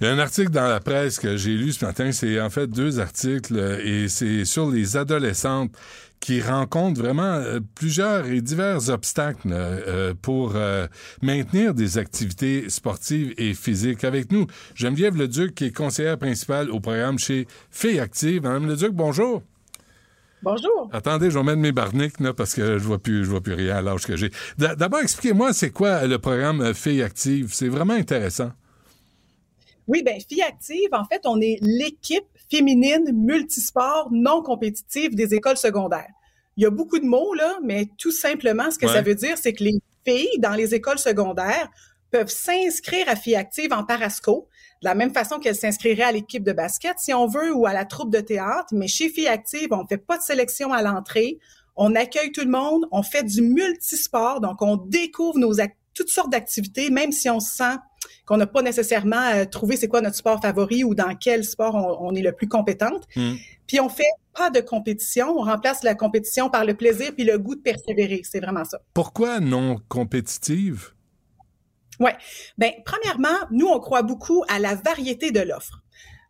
Il y a un article dans la presse que j'ai lu ce matin, c'est en fait deux articles, et c'est sur les adolescentes qui rencontrent vraiment euh, plusieurs et divers obstacles euh, pour euh, maintenir des activités sportives et physiques. Avec nous, Geneviève Leduc, qui est conseillère principale au programme chez Filles Actives. Madame Leduc, bonjour. Bonjour. Attendez, je vais mettre mes barniques là, parce que je vois plus, je vois plus rien à l'âge que j'ai. D'abord, expliquez-moi, c'est quoi le programme Filles Actives? C'est vraiment intéressant. Oui, bien, Filles Actives, en fait, on est l'équipe féminine multisport non compétitive des écoles secondaires. Il y a beaucoup de mots, là, mais tout simplement, ce que ça veut dire, c'est que les filles dans les écoles secondaires peuvent s'inscrire à Filles Actives en parasco, de la même façon qu'elles s'inscriraient à l'équipe de basket, si on veut, ou à la troupe de théâtre. Mais chez Filles Actives, on ne fait pas de sélection à l'entrée. On accueille tout le monde. On fait du multisport. Donc, on découvre nos toutes sortes d'activités, même si on sent qu'on n'a pas nécessairement euh, trouvé c'est quoi notre sport favori ou dans quel sport on, est le plus compétente. Hmm. Puis on fait pas de compétition, on remplace la compétition par le plaisir puis le goût de persévérer. C'est vraiment ça. Pourquoi non compétitive? Oui. Ben, premièrement, nous, on croit beaucoup à la variété de l'offre.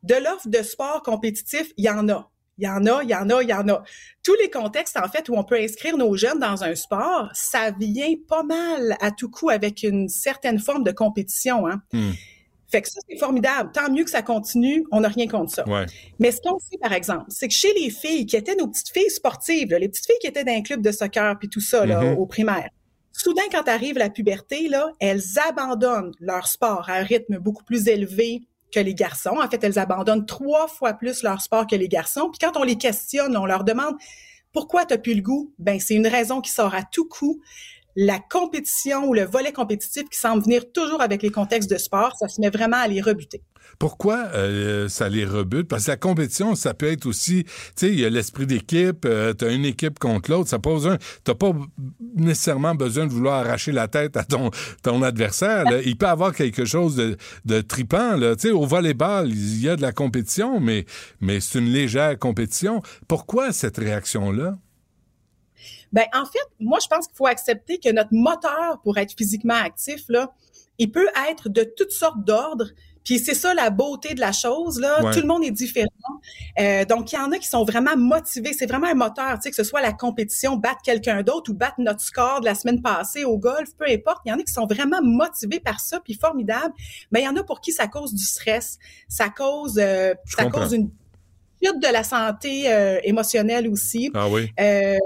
De l'offre de sport compétitif, il y en a. Il y en a, il y en a, il y en a. Tous les contextes, en fait, où on peut inscrire nos jeunes dans un sport, ça vient pas mal à tout coup avec une certaine forme de compétition. Hein? Hmm. Fait que ça, c'est formidable. Tant mieux que ça continue, on n'a rien contre ça. Mais ce qu'on sait, par exemple, c'est que chez les filles qui étaient nos petites filles sportives, les petites filles qui étaient dans un club de soccer puis tout ça, là, mm-hmm. au primaire, soudain, quand arrive la puberté, là, elles abandonnent leur sport à un rythme beaucoup plus élevé que les garçons. En fait, elles abandonnent trois fois plus leur sport que les garçons. Puis quand on les questionne, on leur demande pourquoi tu n'as plus le goût? Ben, c'est une raison qui sort à tout coup la compétition ou le volet compétitif qui semble venir toujours avec les contextes de sport, ça se met vraiment à les rebuter. Pourquoi euh, ça les rebute? Parce que la compétition, ça peut être aussi, tu sais, il y a l'esprit d'équipe, euh, tu as une équipe contre l'autre, ça pose un, t'as pas nécessairement besoin de vouloir arracher la tête à ton, adversaire. Il peut avoir quelque chose de, tripant. Tu sais, au volleyball, il y a de la compétition, mais, mais c'est une légère compétition. Pourquoi cette réaction-là? Ben en fait, moi je pense qu'il faut accepter que notre moteur pour être physiquement actif là, il peut être de toutes sortes d'ordres. Puis c'est ça la beauté de la chose là. Tout le monde est différent. Euh, donc il y en a qui sont vraiment motivés. C'est vraiment un moteur, tu sais, que ce soit la compétition, battre quelqu'un d'autre ou battre notre score de la semaine passée au golf, peu importe. Il y en a qui sont vraiment motivés par ça, puis formidable. Mais il y en a pour qui ça cause du stress, ça cause, euh, ça cause une chute de la santé euh, émotionnelle aussi. Ah oui. Euh,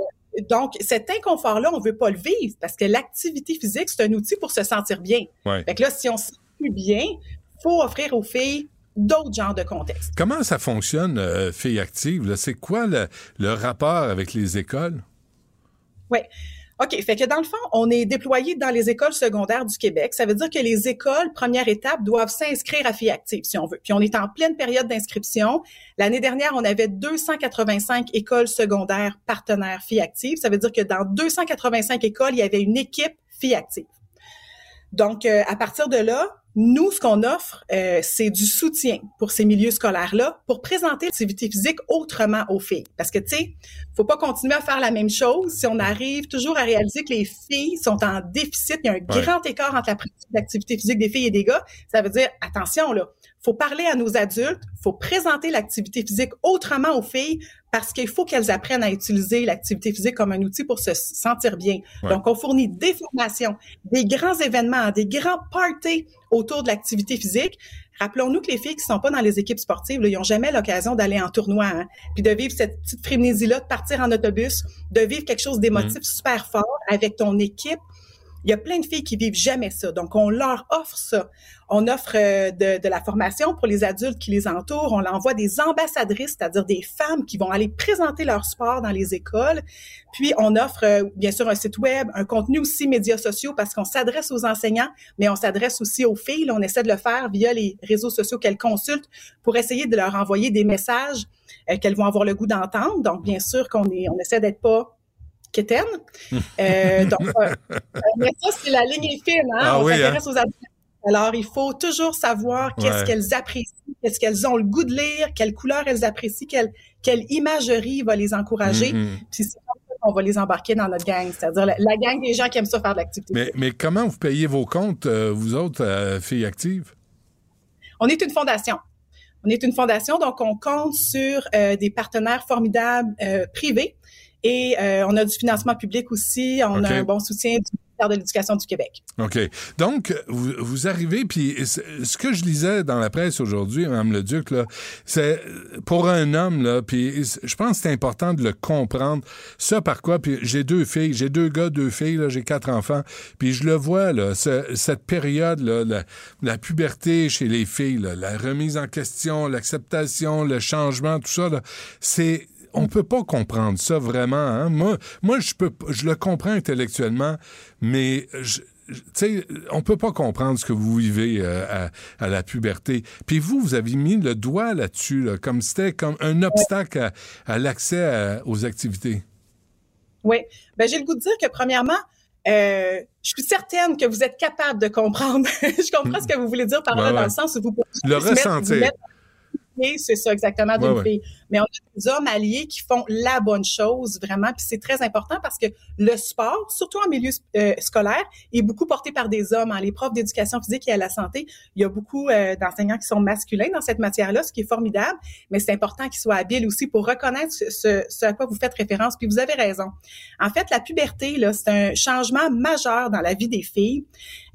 donc, cet inconfort-là, on veut pas le vivre parce que l'activité physique, c'est un outil pour se sentir bien. Ouais. Fait que là, si on se sent plus bien, faut offrir aux filles d'autres genres de contextes. Comment ça fonctionne, euh, Filles Actives? C'est quoi le, le, rapport avec les écoles? Oui. OK, fait que dans le fond, on est déployé dans les écoles secondaires du Québec. Ça veut dire que les écoles, première étape, doivent s'inscrire à Filles Actives, si on veut. Puis on est en pleine période d'inscription. L'année dernière, on avait 285 écoles secondaires partenaires Filles Actives. Ça veut dire que dans 285 écoles, il y avait une équipe Filles Actives. Donc, euh, à partir de là, nous, ce qu'on offre, euh, c'est du soutien pour ces milieux scolaires-là pour présenter l'activité physique autrement aux filles. Parce que, tu sais, faut pas continuer à faire la même chose si on arrive toujours à réaliser que les filles sont en déficit. Il y a un grand écart entre la pratique d'activité physique des filles et des gars. Ça veut dire, attention, là, faut parler à nos adultes, faut présenter l'activité physique autrement aux filles parce qu'il faut qu'elles apprennent à utiliser l'activité physique comme un outil pour se sentir bien. Donc, on fournit des formations, des grands événements, des grands parties autour de l'activité physique. Rappelons-nous que les filles qui sont pas dans les équipes sportives, ils n'ont jamais l'occasion d'aller en tournoi, hein, puis de vivre cette petite frénésie-là, de partir en autobus, de vivre quelque chose d'émotif mmh. super fort avec ton équipe Il y a plein de filles qui vivent jamais ça. Donc, on leur offre ça. On offre euh, de, la formation pour les adultes qui les entourent. On envoie des ambassadrices, c'est-à-dire des femmes qui vont aller présenter leur sport dans les écoles. Puis, on offre, euh, bien sûr, un site web, un contenu aussi médias sociaux parce qu'on s'adresse aux enseignants, mais on s'adresse aussi aux filles. on essaie de le faire via les réseaux sociaux qu'elles consultent pour essayer de leur envoyer des messages euh, qu'elles vont avoir le goût d'entendre. Donc, bien sûr qu'on est, on essaie d'être pas quétaine. Euh, donc, euh, mais ça, c'est la ligne fine. Hein? Ah on s'intéresse hein? aux adultes. Alors, il faut toujours savoir qu'est-ce qu'elles apprécient, qu'est-ce qu'elles ont le goût de lire, quelle couleur elles apprécient, quelle, quelle imagerie va les encourager. Mm-hmm. Puis c'est comme ça qu'on va les embarquer dans notre gang, c'est-à-dire la, gang des gens qui aiment ça faire de l'activité. Mais, mais, comment vous payez vos comptes, euh, vous autres, euh, filles actives? On est une fondation. On est une fondation, donc on compte sur euh, des partenaires formidables privés et euh, on a du financement public aussi. On a un bon soutien du ministère de l'Éducation du Québec. OK. Donc, vous, vous arrivez, puis ce que je lisais dans la presse aujourd'hui, Mme Leduc, là, c'est pour un homme, là, puis je pense que c'est important de le comprendre. Ça par quoi? Puis j'ai deux filles, j'ai deux gars, deux filles, là, j'ai quatre enfants, puis je le vois, là, cette période, là, la, la, puberté chez les filles, là, la remise en question, l'acceptation, le changement, tout ça, c'est on peut pas comprendre ça vraiment. Hein. Moi, moi, je peux, je le comprends intellectuellement, mais je, sais, on peut pas comprendre ce que vous vivez euh, à, la puberté. Puis vous, vous avez mis le doigt là-dessus, comme c'était comme un obstacle à, l'accès aux activités. Oui. Ben, j'ai le goût de dire que premièrement, euh, je suis certaine que vous êtes capable de comprendre. je comprends ce que vous voulez dire par là, dans le sens où vous pouvez le ressentir c'est ça exactement d'une fille. Mais on a des hommes alliés qui font la bonne chose vraiment, puis c'est très important parce que le sport, surtout en milieu euh, scolaire, est beaucoup porté par des hommes. Hein. Les profs d'éducation physique et à la santé, il y a beaucoup euh, d'enseignants qui sont masculins dans cette matière-là, ce qui est formidable. Mais c'est important qu'ils soient habiles aussi pour reconnaître ce, ce, à quoi vous faites référence. Puis vous avez raison. En fait, la puberté là, c'est un changement majeur dans la vie des filles.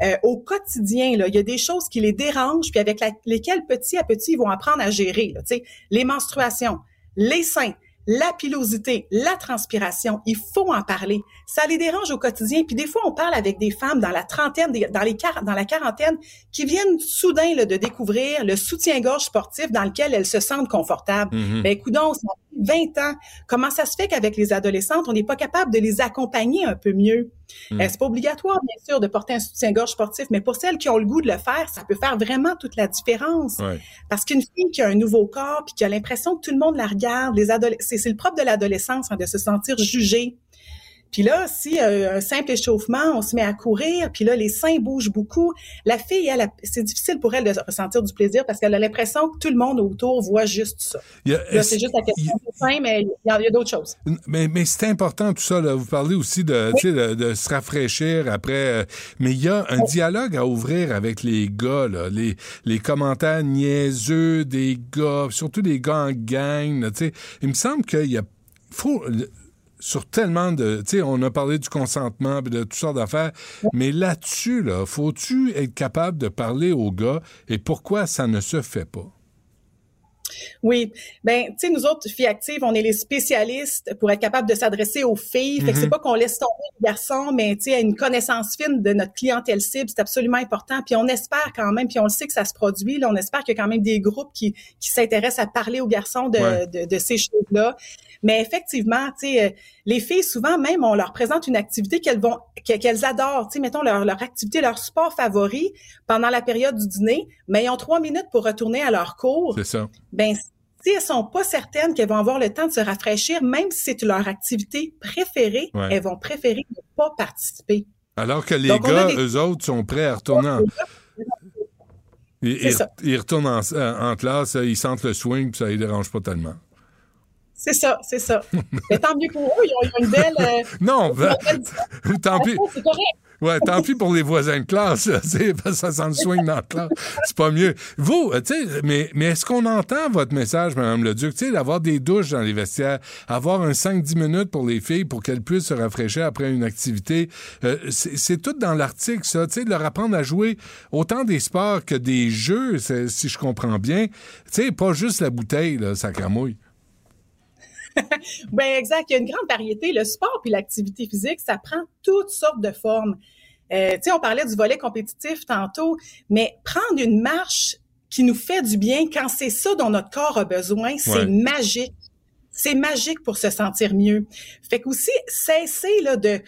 Euh, au quotidien, là, il y a des choses qui les dérangent, puis avec lesquelles petit à petit ils vont apprendre à gérer les menstruations, les seins, la pilosité, la transpiration, il faut en parler. Ça les dérange au quotidien. Puis des fois, on parle avec des femmes dans la trentaine, dans, les dans la quarantaine, qui viennent soudain de découvrir le soutien-gorge sportif dans lequel elles se sentent confortables. Mm-hmm. Ben, coudons, ça 20 ans. Comment ça se fait qu'avec les adolescentes, on n'est pas capable de les accompagner un peu mieux? Mm. C'est pas obligatoire, bien sûr, de porter un soutien-gorge sportif, mais pour celles qui ont le goût de le faire, ça peut faire vraiment toute la différence. Parce qu'une fille qui a un nouveau corps puis qui a l'impression que tout le monde la regarde, les c'est le propre de l'adolescence, hein, de se sentir jugée. Puis là, si euh, un simple échauffement, on se met à courir, puis là, les seins bougent beaucoup, la fille, elle, c'est difficile pour elle de ressentir du plaisir parce qu'elle a l'impression que tout le monde autour voit juste ça. là, c'est juste la question des seins, mais il y a, d'autres choses. Mais, mais c'est important tout ça. Là. Vous parlez aussi de, de, de, se rafraîchir après. Euh, mais il y a un dialogue à ouvrir avec les gars, là. Les, les commentaires niaiseux des gars, surtout des gars en gang. Là, il me semble qu'il y a faut sur tellement de... Tu sais, on a parlé du consentement de toutes sortes d'affaires, mais là-dessus, là, faut-tu être capable de parler aux gars et pourquoi ça ne se fait pas? Oui, ben tu sais nous autres filles actives, on est les spécialistes pour être capable de s'adresser aux filles. Fait que c'est mhm. pas qu'on laisse tomber les garçons, mais tu sais une connaissance fine de notre clientèle cible, c'est absolument important. Puis on espère quand même, puis on le sait que ça se produit. Là, on espère qu'il y a quand même des groupes qui, qui s'intéressent à parler aux garçons de, de, de ces choses-là. Mais effectivement, tu sais, euh, les filles souvent même on leur présente une activité qu'elles vont qu'elles adorent, tu sais, mettons leur, leur activité, leur sport favori pendant la période du dîner, mais ils ont trois minutes pour retourner à leur cours. C'est ça ben si elles sont pas certaines qu'elles vont avoir le temps de se rafraîchir, même si c'est leur activité préférée, elles vont préférer ne pas participer. Alors que les gars, eux autres, sont prêts à retourner en... Ils, retournent en, classe, ils sentent le swing, puis ça les dérange pas tellement. C'est ça, c'est ça. Mais tant mieux pour eux, ils ont, une belle. Euh, non, ben, tant pis. C'est correct. Ouais, tant pis pour les voisins de classe, ça s'en swing dans la classe. C'est pas mieux. Vous, tu sais, mais, mais est-ce qu'on entend votre message, Mme Leduc, tu sais, d'avoir des douches dans les vestiaires, avoir un 5-10 minutes pour les filles pour qu'elles puissent se rafraîchir après une activité, euh, c'est tout dans l'article, ça, tu sais, de leur apprendre à jouer autant des sports que des jeux, si je comprends bien. Tu sais, pas juste la bouteille, là, ça cramouille. ben exact. Il y a une grande variété. Le sport puis l'activité physique, ça prend toutes sortes de formes. Euh, tu sais, on parlait du volet compétitif tantôt, mais prendre une marche qui nous fait du bien quand c'est ça dont notre corps a besoin, c'est magique. C'est magique pour se sentir mieux. Fait qu'aussi, cesser là, de,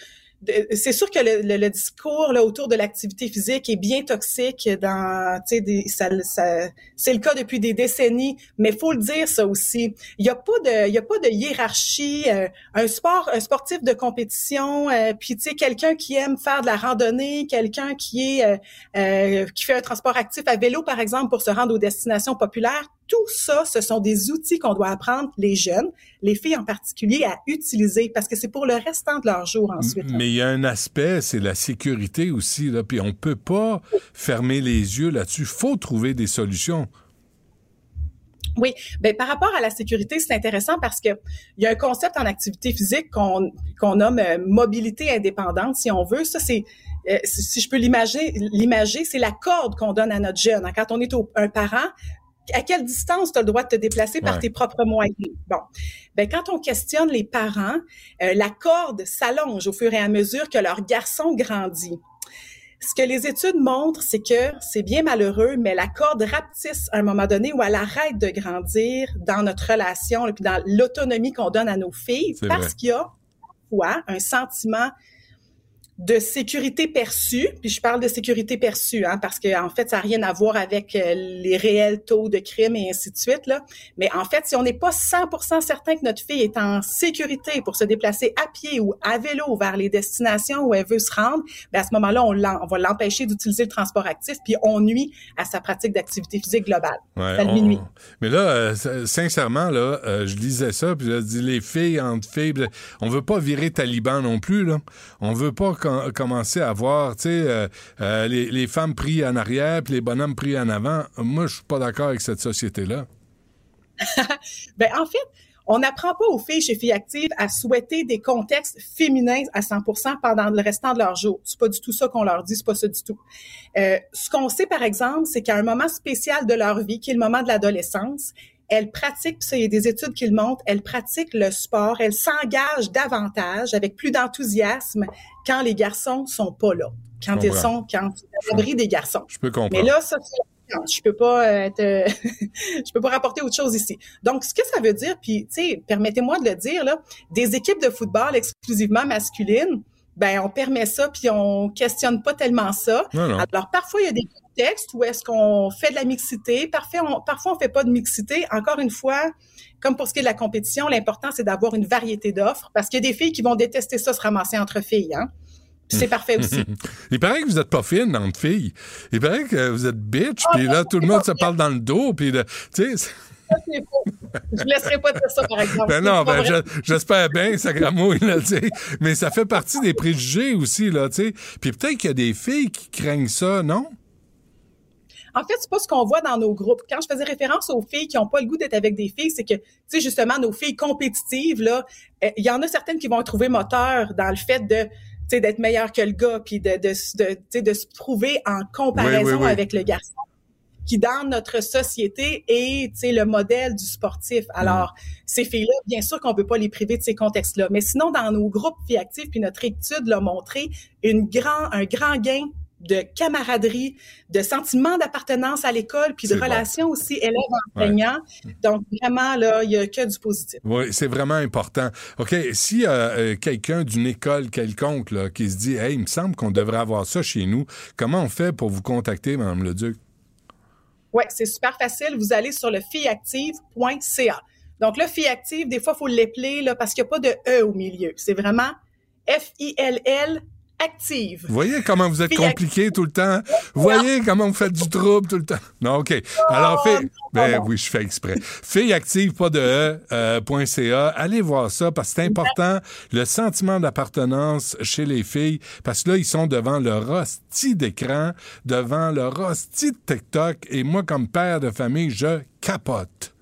c'est sûr que le, le, discours là, autour de l'activité physique est bien toxique dans sais ça, ça c'est le cas depuis des décennies mais faut le dire ça aussi. Il y a pas de il y a pas de hiérarchie euh, un sport un sportif de compétition euh, puis tu sais quelqu'un qui aime faire de la randonnée quelqu'un qui est euh, qui fait un transport actif à vélo par exemple pour se rendre aux destinations populaires tout ça, ce sont des outils qu'on doit apprendre les jeunes, les filles en particulier, à utiliser parce que c'est pour le restant de leur jour ensuite. Mais il y a un aspect, c'est la sécurité aussi, là, puis on peut pas fermer les yeux là-dessus. Faut trouver des solutions. Oui, ben par rapport à la sécurité, c'est intéressant parce que il y a un concept en activité physique qu'on qu'on nomme euh, mobilité indépendante, si on veut. Ça, c'est euh, si je peux l'imager, l'imager, c'est la corde qu'on donne à notre jeune. Quand on est un parent, à quelle distance tu as le droit de te déplacer par tes propres moyens? Bon, ben quand on questionne les parents, euh, la corde s'allonge au fur et à mesure que leur garçon grandit. Ce que les études montrent, c'est que c'est bien malheureux, mais la corde rapetisse à un moment donné où elle arrête de grandir dans notre relation et puis dans l'autonomie qu'on donne à nos filles parce qu'il y a quoi un sentiment de sécurité perçue, puis je parle de sécurité perçue, hein, parce que en fait, ça n'a rien à voir avec euh, les réels taux de crime et ainsi de suite. Là. Mais en fait, si on n'est pas 100% certain que notre fille est en sécurité pour se déplacer à pied ou à vélo vers les destinations où elle veut se rendre, bien, à ce moment-là, on, on va l'empêcher d'utiliser le transport actif, puis on nuit à sa pratique d'activité physique globale. Ouais, Mais là, euh, sincèrement, là, euh, je lisais ça, puis je dis les filles entre filles, on veut pas virer taliban non plus, là. On veut pas commencer à voir, tu sais, euh, euh, les, femmes pris en arrière puis les bonhommes pris en avant. Moi, je suis pas d'accord avec cette société-là. ben, en fait, on n'apprend pas aux filles chez Filles Actives à souhaiter des contextes féminins à 100% pendant le restant de leur jour. C'est pas du tout ça qu'on leur dit, c'est pas ça du tout. Euh, ce qu'on sait, par exemple, c'est qu'à un moment spécial de leur vie, qui est le moment de l'adolescence, elles pratiquent, puis il y a des études qui le montrent, elles pratiquent le sport, elles s'engagent davantage, avec plus d'enthousiasme, quand les garçons sont pas là, quand ils sont, quand l'abri des garçons. Je peux comprendre. Mais là, ça, je peux pas euh, je peux pas rapporter autre chose ici. Donc ce que ça veut dire puis tu sais permettez-moi de le dire là, des équipes de football exclusivement masculines, ben on permet ça puis on questionne pas tellement ça. Alors parfois il y a des contextes où est-ce qu'on fait de la mixité, parfois on, parfois on fait pas de mixité. Encore une fois, comme pour ce qui est de la compétition, l'important c'est d'avoir une variété d'offres parce qu'il y a des filles qui vont détester ça se ramasser entre filles hein. C'est parfait aussi. Il paraît que vous êtes pas fine entre filles. Il paraît que vous êtes bitch, ah, puis là, tout le monde se parle dans le dos, puis tu sais... Je ne laisserai pas dire ça, par exemple. Ben non, ben j'espère bien, ça gramouille, là, tu sais. Mais ça fait partie des préjugés aussi, là, tu sais. Puis peut-être qu'il y a des filles qui craignent ça, non? En fait, c'est pas ce qu'on voit dans nos groupes. Quand je faisais référence aux filles qui n'ont pas le goût d'être avec des filles, c'est que, tu sais, justement, nos filles compétitives, là, euh, il y en a certaines qui vont trouver moteur dans le fait de, d'être meilleure que le gars, puis de, de, de, de se trouver en comparaison avec le garçon qui dans notre société est le modèle du sportif. Alors, mm. ces filles-là, bien sûr qu'on peut pas les priver de ces contextes-là. Mais sinon, dans nos groupes filles actives, puis notre étude l'a montré, une grand, un grand gain de camaraderie, de sentiment d'appartenance à l'école, puis de relation aussi élève-enseignant. Donc, vraiment, là, il y a que du positif. Oui, c'est vraiment important. OK, si euh, quelqu'un d'une école quelconque là, qui se dit « Hey, il me semble qu'on devrait avoir ça chez nous », comment on fait pour vous contacter, Mme Leduc? Oui, c'est super facile. Vous allez sur le filleactive.ca. Donc, le fille active, des fois, il faut l'épeler là, parce qu'il n'y a pas de E au milieu. C'est vraiment F-I-L-L active. Vous voyez comment vous êtes compliqué tout le temps? Vous voyez comment vous faites du trouble tout le temps? Non, OK. Alors, fait, ben oui, je fais exprès. Fille active, pas de e, euh, Allez voir ça parce que c'est important, le sentiment d'appartenance chez les filles, parce que là, ils sont devant leur hostie d'écran, devant leur hostie de TikTok, et moi, comme père de famille, je capote.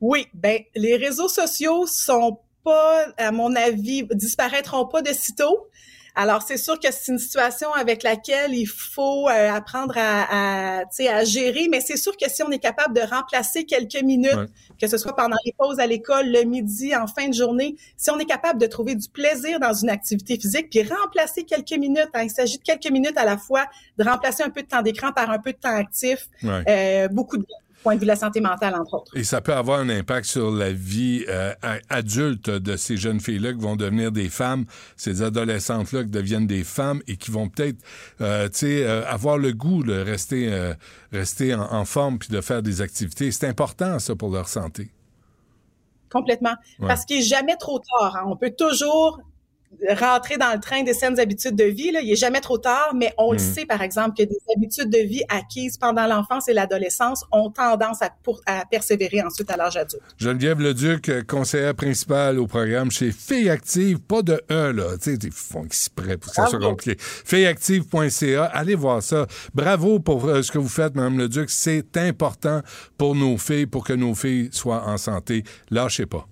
Oui, ben les réseaux sociaux sont pas, à mon avis, disparaîtront pas de sitôt. Alors, c'est sûr que c'est une situation avec laquelle il faut euh, apprendre à, à, à gérer, mais c'est sûr que si on est capable de remplacer quelques minutes, que ce soit pendant les pauses à l'école, le midi, en fin de journée, si on est capable de trouver du plaisir dans une activité physique, puis remplacer quelques minutes, hein, il s'agit de quelques minutes à la fois, de remplacer un peu de temps d'écran par un peu de temps actif, euh, beaucoup de point de vue de la santé mentale, entre autres. Et ça peut avoir un impact sur la vie euh, adulte de ces jeunes filles-là qui vont devenir des femmes, ces adolescentes-là qui deviennent des femmes et qui vont peut-être, euh, tu sais, euh, avoir le goût de rester, rester en, forme puis de faire des activités. C'est important, ça, pour leur santé. Complètement. Parce qu'il n'est jamais trop tard. Hein. On peut toujours rentrer dans le train des saines habitudes de vie. Là. Il est jamais trop tard, mais on le mm. sait, par exemple, que des habitudes de vie acquises pendant l'enfance et l'adolescence ont tendance à, à, persévérer ensuite à l'âge adulte. Geneviève Leduc, conseillère principale au programme chez Filles Active, pas de E, là. Tu sais, ils font exprès pour que ça soit compliqué. Filleactive.ca, allez voir ça. Bravo pour euh, ce que vous faites, Mme Leduc. C'est important pour nos filles, pour que nos filles soient en santé. Lâchez pas.